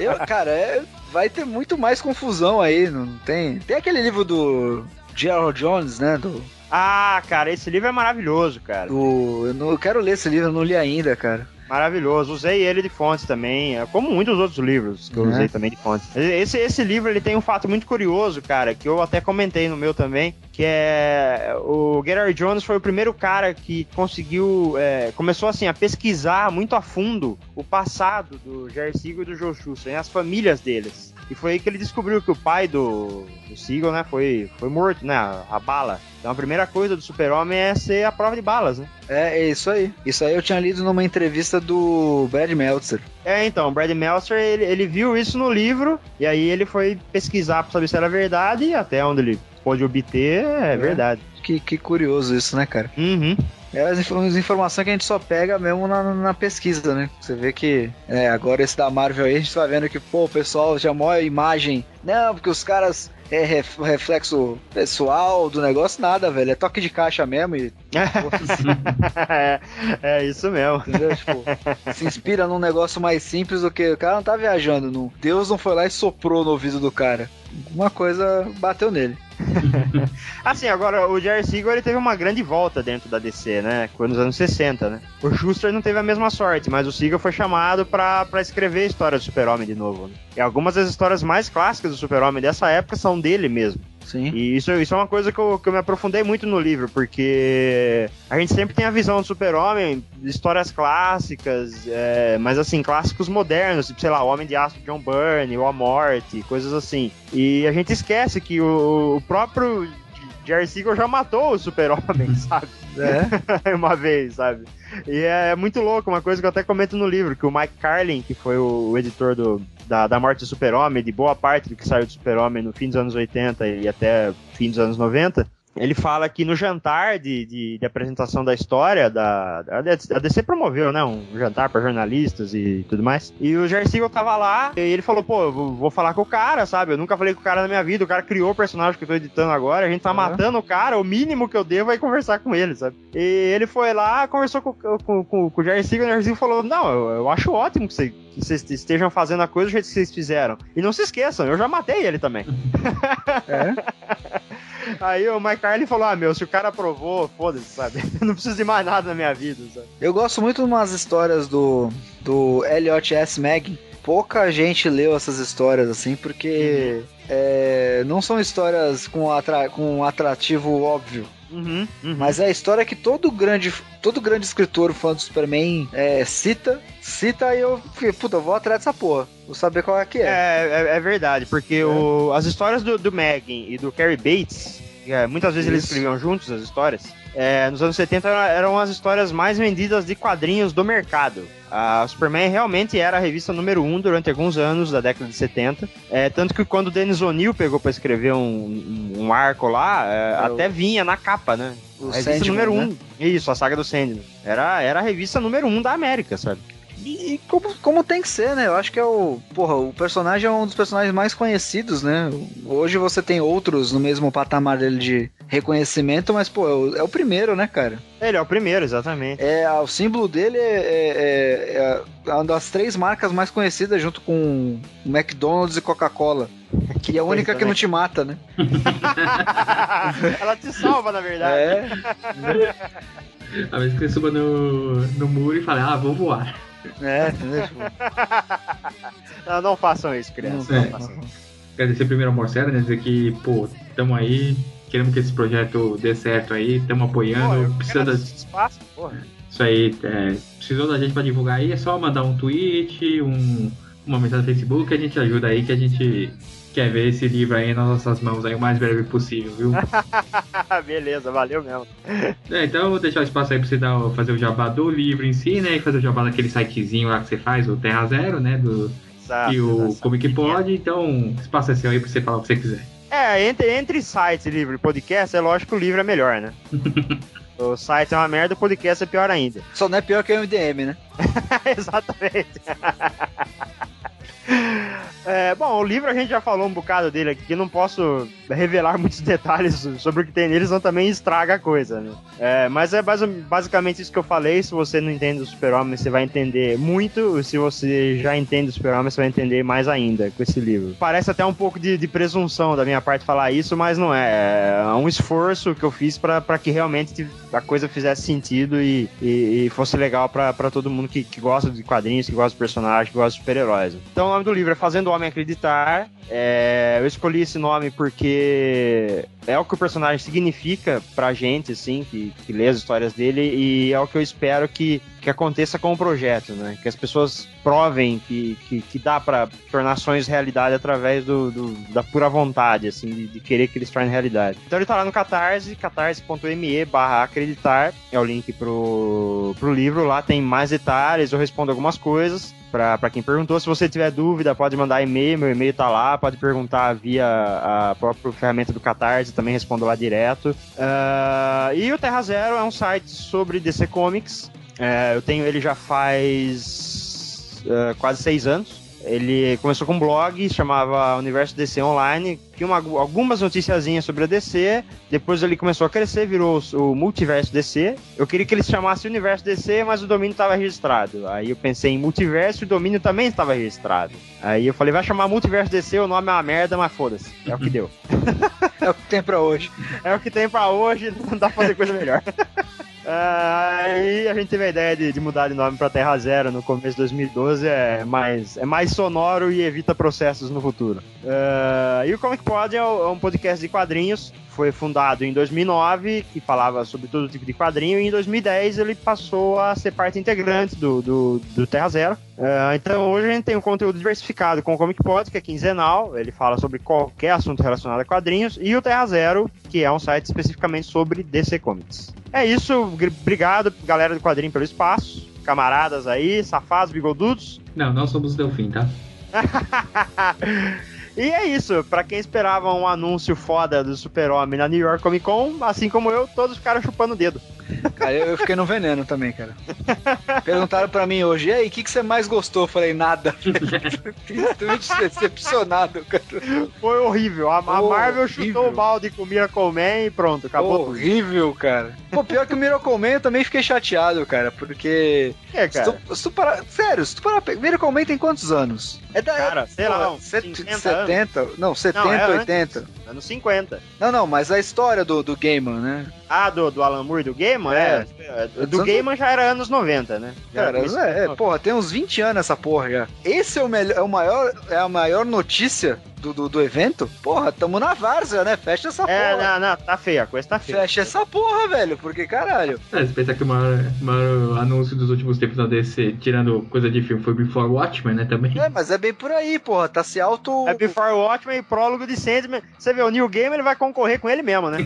Eu, cara, é, vai ter muito mais confusão aí, não tem? Tem aquele livro do Gerald Jones, né? Do... Ah, cara, esse livro é maravilhoso, cara. Do... Eu, não, eu quero ler esse livro, eu não li ainda, cara. Maravilhoso. Usei ele de fonte também, é, como muitos outros livros que eu usei também de fonte. Esse, esse livro ele tem um fato muito curioso, cara, que eu até comentei no meu também, que é o Gerard Jones foi o primeiro cara que conseguiu, é, começou assim a pesquisar muito a fundo o passado do Jerry Siegel e do Joe Schuster, as famílias deles. E foi aí que ele descobriu que o pai do, do Siegel, né, foi, foi morto, né, a, a bala. Então a primeira coisa do super-homem é ser a prova de balas, né? É, é isso aí. Isso aí eu tinha lido numa entrevista do Brad Meltzer. É, então, o Brad Meltzer, ele, ele viu isso no livro, e aí ele foi pesquisar pra saber se era verdade, e até onde ele pôde obter, é, é. verdade. Que, que curioso isso, né, cara? Uhum. É as, informações que a gente só pega mesmo na, na pesquisa, né? Você vê que é, agora esse da Marvel aí, a gente tá vendo que, pô, o pessoal já mostra imagem. Não, porque os caras é ref, reflexo pessoal do negócio, nada, velho. É toque de caixa mesmo e. é, é isso mesmo. Tipo, se inspira num negócio mais simples do que. O cara não tá viajando. Não. Deus não foi lá e soprou no ouvido do cara. Uma coisa bateu nele. assim, agora o Jerry Siegel ele teve uma grande volta dentro da DC, né? Nos anos 60, né? O Schuster não teve a mesma sorte, mas o Siegel foi chamado para escrever a história do Super-Homem de novo. Né? E algumas das histórias mais clássicas do Super-Homem dessa época são dele mesmo. Sim. E isso, isso é uma coisa que eu, que eu me aprofundei muito no livro, porque a gente sempre tem a visão do super-homem, histórias clássicas, é, mas assim, clássicos modernos, tipo, sei lá, O Homem de Aço de John Byrne, ou A Morte, coisas assim. E a gente esquece que o, o próprio Jerry Siegel já matou o super-homem, sabe? É. uma vez, sabe? E é, é, muito louco, uma coisa que eu até comento no livro, que o Mike Carlin, que foi o editor do, da, da morte do super-homem, de boa parte do que saiu do super-homem no fim dos anos 80 e até fim dos anos 90, ele fala que no jantar de, de, de apresentação da história, da, a DC promoveu, né, um jantar para jornalistas e tudo mais. E o Jerry Siegel tava lá e ele falou, pô, vou, vou, falar com o cara, sabe? Eu nunca falei com o cara na minha vida, o cara criou o personagem que eu tô editando agora, a gente tá uhum. matando o cara, o mínimo que eu devo é conversar com ele, sabe? E ele foi lá, conversou com, com, com, com o Jerry Siegel e o Jerry Siegel falou, não, eu, eu acho ótimo que, você, que vocês estejam fazendo a coisa do jeito que vocês fizeram. E não se esqueçam, eu já matei ele também. É? Aí o Mike Carlin falou: Ah, meu, se o cara aprovou, foda-se, sabe? Eu não preciso de mais nada na minha vida, sabe? Eu gosto muito de umas histórias do, do Elliot S. Mag. Pouca gente leu essas histórias assim, porque uhum. é, não são histórias com, atra com um atrativo óbvio. Uhum, uhum. Mas é a história que todo grande, todo grande escritor fã do Superman é, cita, cita e eu fiquei, puta, eu vou atrás dessa porra. Vou saber qual é que é. É, é, é verdade, porque é. O, as histórias do, do Megan e do Carrie Bates, é, muitas vezes Isso. eles escreviam juntos as histórias. É, nos anos 70 eram as histórias mais vendidas de quadrinhos do mercado. A Superman realmente era a revista número um durante alguns anos da década de 70. É, tanto que quando o Dennis O'Neill pegou para escrever um, um, arco lá, é, é até vinha na capa, né? O a revista Sandman, número um. Né? Isso, a saga do Sandman. Era, era a revista número um da América, sabe? E, e como, como tem que ser, né? Eu acho que é o. Porra, o personagem é um dos personagens mais conhecidos, né? Hoje você tem outros no mesmo patamar dele de reconhecimento, mas, pô, é o, é o primeiro, né, cara? Ele é o primeiro, exatamente. É, o símbolo dele é, é, é uma das três marcas mais conhecidas, junto com McDonald's e Coca-Cola. Que é a única que não te mata, né? Ela te salva, na verdade. É. A vez que você suba no, no muro e fala, ah, vou voar. É, entendeu? Tipo, Não, não façam isso, criança. É. Não façam isso. Agradecer primeiro ao Morcera, né? Dizer que, pô, tamo aí, queremos que esse projeto dê certo aí, tamo Pô, apoiando, precisa da, espaço, porra. Isso aí, é, precisou da gente pra divulgar aí, é só mandar um tweet, um, uma mensagem no Facebook que a gente ajuda aí, que a gente quer ver esse livro aí nas nossas mãos aí o mais breve possível, viu? Beleza, valeu mesmo. É, então eu vou deixar o espaço aí pra você dar, fazer o jabá do livro em si, né? E fazer o jabá daquele sitezinho lá que você faz, o Terra Zero, né? Do, Exato, e o exato. Comic Pod, então espaço é seu aí pra você falar o que você quiser. É, entre, entre sites, livro e podcast, é lógico que o livro é melhor, né? o site é uma merda, o podcast é pior ainda. Só não é pior que o MDM, né? Exatamente. É, bom, o livro a gente já falou um bocado dele aqui, não posso revelar muitos detalhes sobre o que tem nele, senão também estraga a coisa, né? É, mas é basi- basicamente isso que eu falei, se você não entende o super-homem, você vai entender muito, se você já entende o super-homem, você vai entender mais ainda com esse livro. Parece até um pouco de, de presunção da minha parte falar isso, mas não é. É um esforço que eu fiz pra que realmente a coisa fizesse sentido e, e- e fosse legal pra todo mundo que, que gosta de quadrinhos, que gosta de personagens, que gosta de super-heróis. Então o nome do livro é Fazendo o Homem Acreditar. É, eu escolhi esse nome porque é o que o personagem significa pra gente, assim, que, que lê as histórias dele, e é o que eu espero que, que aconteça com o projeto, né? Que as pessoas provem que, que, que dá pra tornar sonhos realidade através do, do- da pura vontade, assim, de, de querer que eles tornem realidade. Então ele tá lá no Catarse, catarse.me barra acreditar, é o link pro, pro livro, lá tem mais detalhes, eu respondo algumas coisas. Pra quem perguntou, se você tiver dúvida, pode mandar e-mail, meu e-mail tá lá, pode perguntar via a própria ferramenta do Catarse, também respondo lá direto. Ah, e o Terra Zero é um site sobre DC Comics. É, eu tenho ele já faz ah, quase seis anos. Ele começou com um blog, chamava Universo DC Online, tinha uma- algumas noticiazinhas sobre a DC, depois ele começou a crescer, virou o, o Multiverso DC. Eu queria que ele se chamasse Universo DC, mas o domínio estava registrado. Aí eu pensei em Multiverso e o domínio também estava registrado. Aí eu falei, vai chamar Multiverso DC, o nome é uma merda, mas foda-se. É o que deu. É o que tem pra hoje. É o que tem pra hoje, não dá pra fazer coisa melhor. Aí a gente teve a ideia de, de mudar de nome pra Terra Zero no começo de 2012, é mais, é mais sonoro e evita processos no futuro. Ah, e o Comic Pod é o- é um podcast de quadrinhos, foi fundado em 2009, que falava sobre todo tipo de quadrinho, e em 2010 ele passou a ser parte integrante do, do, do Terra Zero. Ah, então hoje a gente tem um conteúdo diversificado com o Comic Pod, que é quinzenal, ele fala sobre qualquer assunto relacionado a quadrinhos, e o Terra Zero, que é um site especificamente sobre DC Comics. É isso, obrigado galera do quadrinho pelo espaço, camaradas aí, safados, bigodudos. Não, não somos o Delfim, tá? e é isso, pra quem esperava um anúncio foda do Super-Homem na New York Comic Con, assim como eu, todos ficaram chupando o dedo. Cara, eu, fiquei no veneno também, cara. Perguntaram pra mim hoje, e aí, o que, que você mais gostou? Eu falei, nada. Totalmente decepcionado, cara. Foi horrível. A, a Horrível. Marvel chutou o balde com o Miracle Man e pronto, acabou tudo. Horrível, cara. Pô, pior que o Miracle Man eu também fiquei chateado, cara, porque. É, Se cara. tu, se tu parar, sério, se tu parar. Miracle Man tem quantos anos? É da Cara, sei lá, pô, uns set- 50 70, não, 70, Não, é antes. 80. Anos 50. Não, não, mas a história do, do Gaiman, né? Ah, do, do Alan Moore e do Gaiman? É. É. Do Gaiman já era anos 90, né? Já Cara, é, é, porra, tem uns 20 anos essa porra já. Esse é o melhor, é o maior, é a maior notícia do, do, do evento? Porra, tamo na várzea, né? Fecha essa É, porra. não, não, tá feia, a coisa tá feia. Fecha essa porra, velho, porque caralho. É, você pensa que o maior, maior anúncio dos últimos tempos da DC, tirando coisa de filme, foi Before Watchmen, né, também. É, mas é bem por aí, porra, tá se auto. É Before Watchmen e prólogo de Sandman. Você vê, o New Game ele vai concorrer com ele mesmo, né?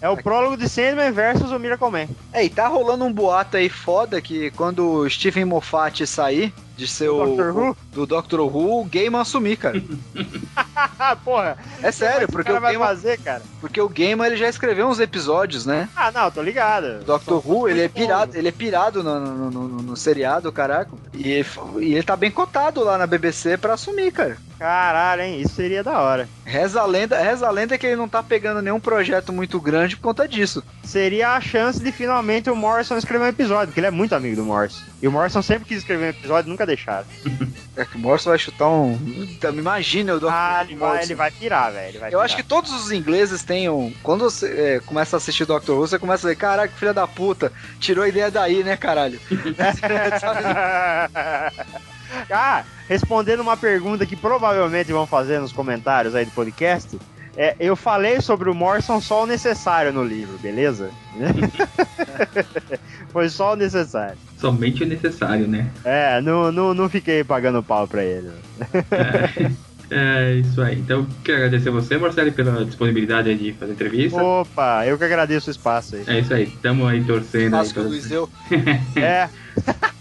é o prólogo de Sandman versus o Miracle Man. É, e tá rolando um boato aí foda que quando o Stephen Moffat sair de ser o, Doctor o- do Doctor Who, o Gaiman assumir, cara. Porra. É sério, o porque o, vai Gaiman, fazer, cara? porque o Gaiman ele já escreveu uns episódios, né? Ah, não, tô ligado. O Doctor Who, ele é bons. pirado, ele é pirado no, no, no- no- seriado, caraca. E, e ele tá bem cotado lá na BBC pra assumir, cara. Caralho, hein? Isso seria da hora. Reza a lenda, reza a lenda que ele não tá pegando nenhum projeto muito grande por conta disso. Seria a chance de finalmente o Morrison escrever um episódio, porque ele é muito amigo do Morrison. E o Morrison sempre quis escrever um episódio, nunca deixaram. É que o Morrison vai chutar um. Puta, Imagina o Dr. Ah, ele vai, ele vai pirar, velho. Eu acho que pirar. todos os ingleses têm um. Quando você é, começa a assistir Doctor Who, você começa a dizer: caraca, filha da puta, tirou a ideia daí, né, caralho? ah, respondendo uma pergunta que provavelmente vão fazer nos comentários aí do podcast. É, eu falei sobre o Morrison só o necessário no livro, beleza? Foi só o necessário. Somente o necessário, né? É, não, não, não fiquei pagando pau pra ele. É isso aí. Então, quero agradecer a você, Marcelo, pela disponibilidade aí de fazer entrevista. Opa, eu que agradeço o espaço aí. É isso aí. Tamo aí torcendo. Aí Faço que o. É.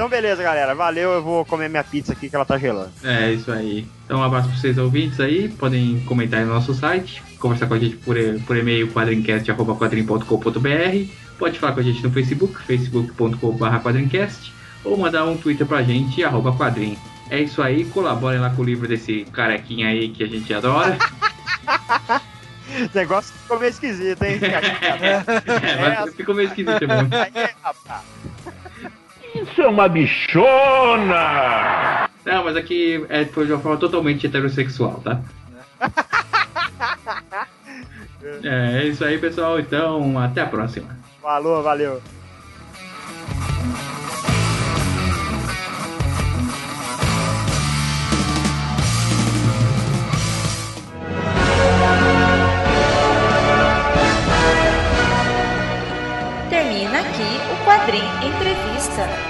então beleza, galera. Valeu, eu vou comer minha pizza aqui que ela tá gelando. É isso aí. Então, um abraço para vocês ouvintes aí. Podem comentar aí no nosso site, conversar com a gente por, por e-mail quadrincast.com.br. Pode falar com a gente no Facebook, facebook.com.br quadrincast, ou mandar um Twitter pra gente, arroba quadrim. É isso aí, colaborem lá com o livro desse carequinha aí que a gente adora. Negócio ficou meio esquisito, hein? é, mas ficou meio esquisito mesmo. Isso é uma bichona! Não, mas aqui é, de uma forma totalmente heterossexual, tá? É, é isso aí, pessoal. Então, até a próxima. Falou, valeu. Termina aqui o Quadrim Entrevista.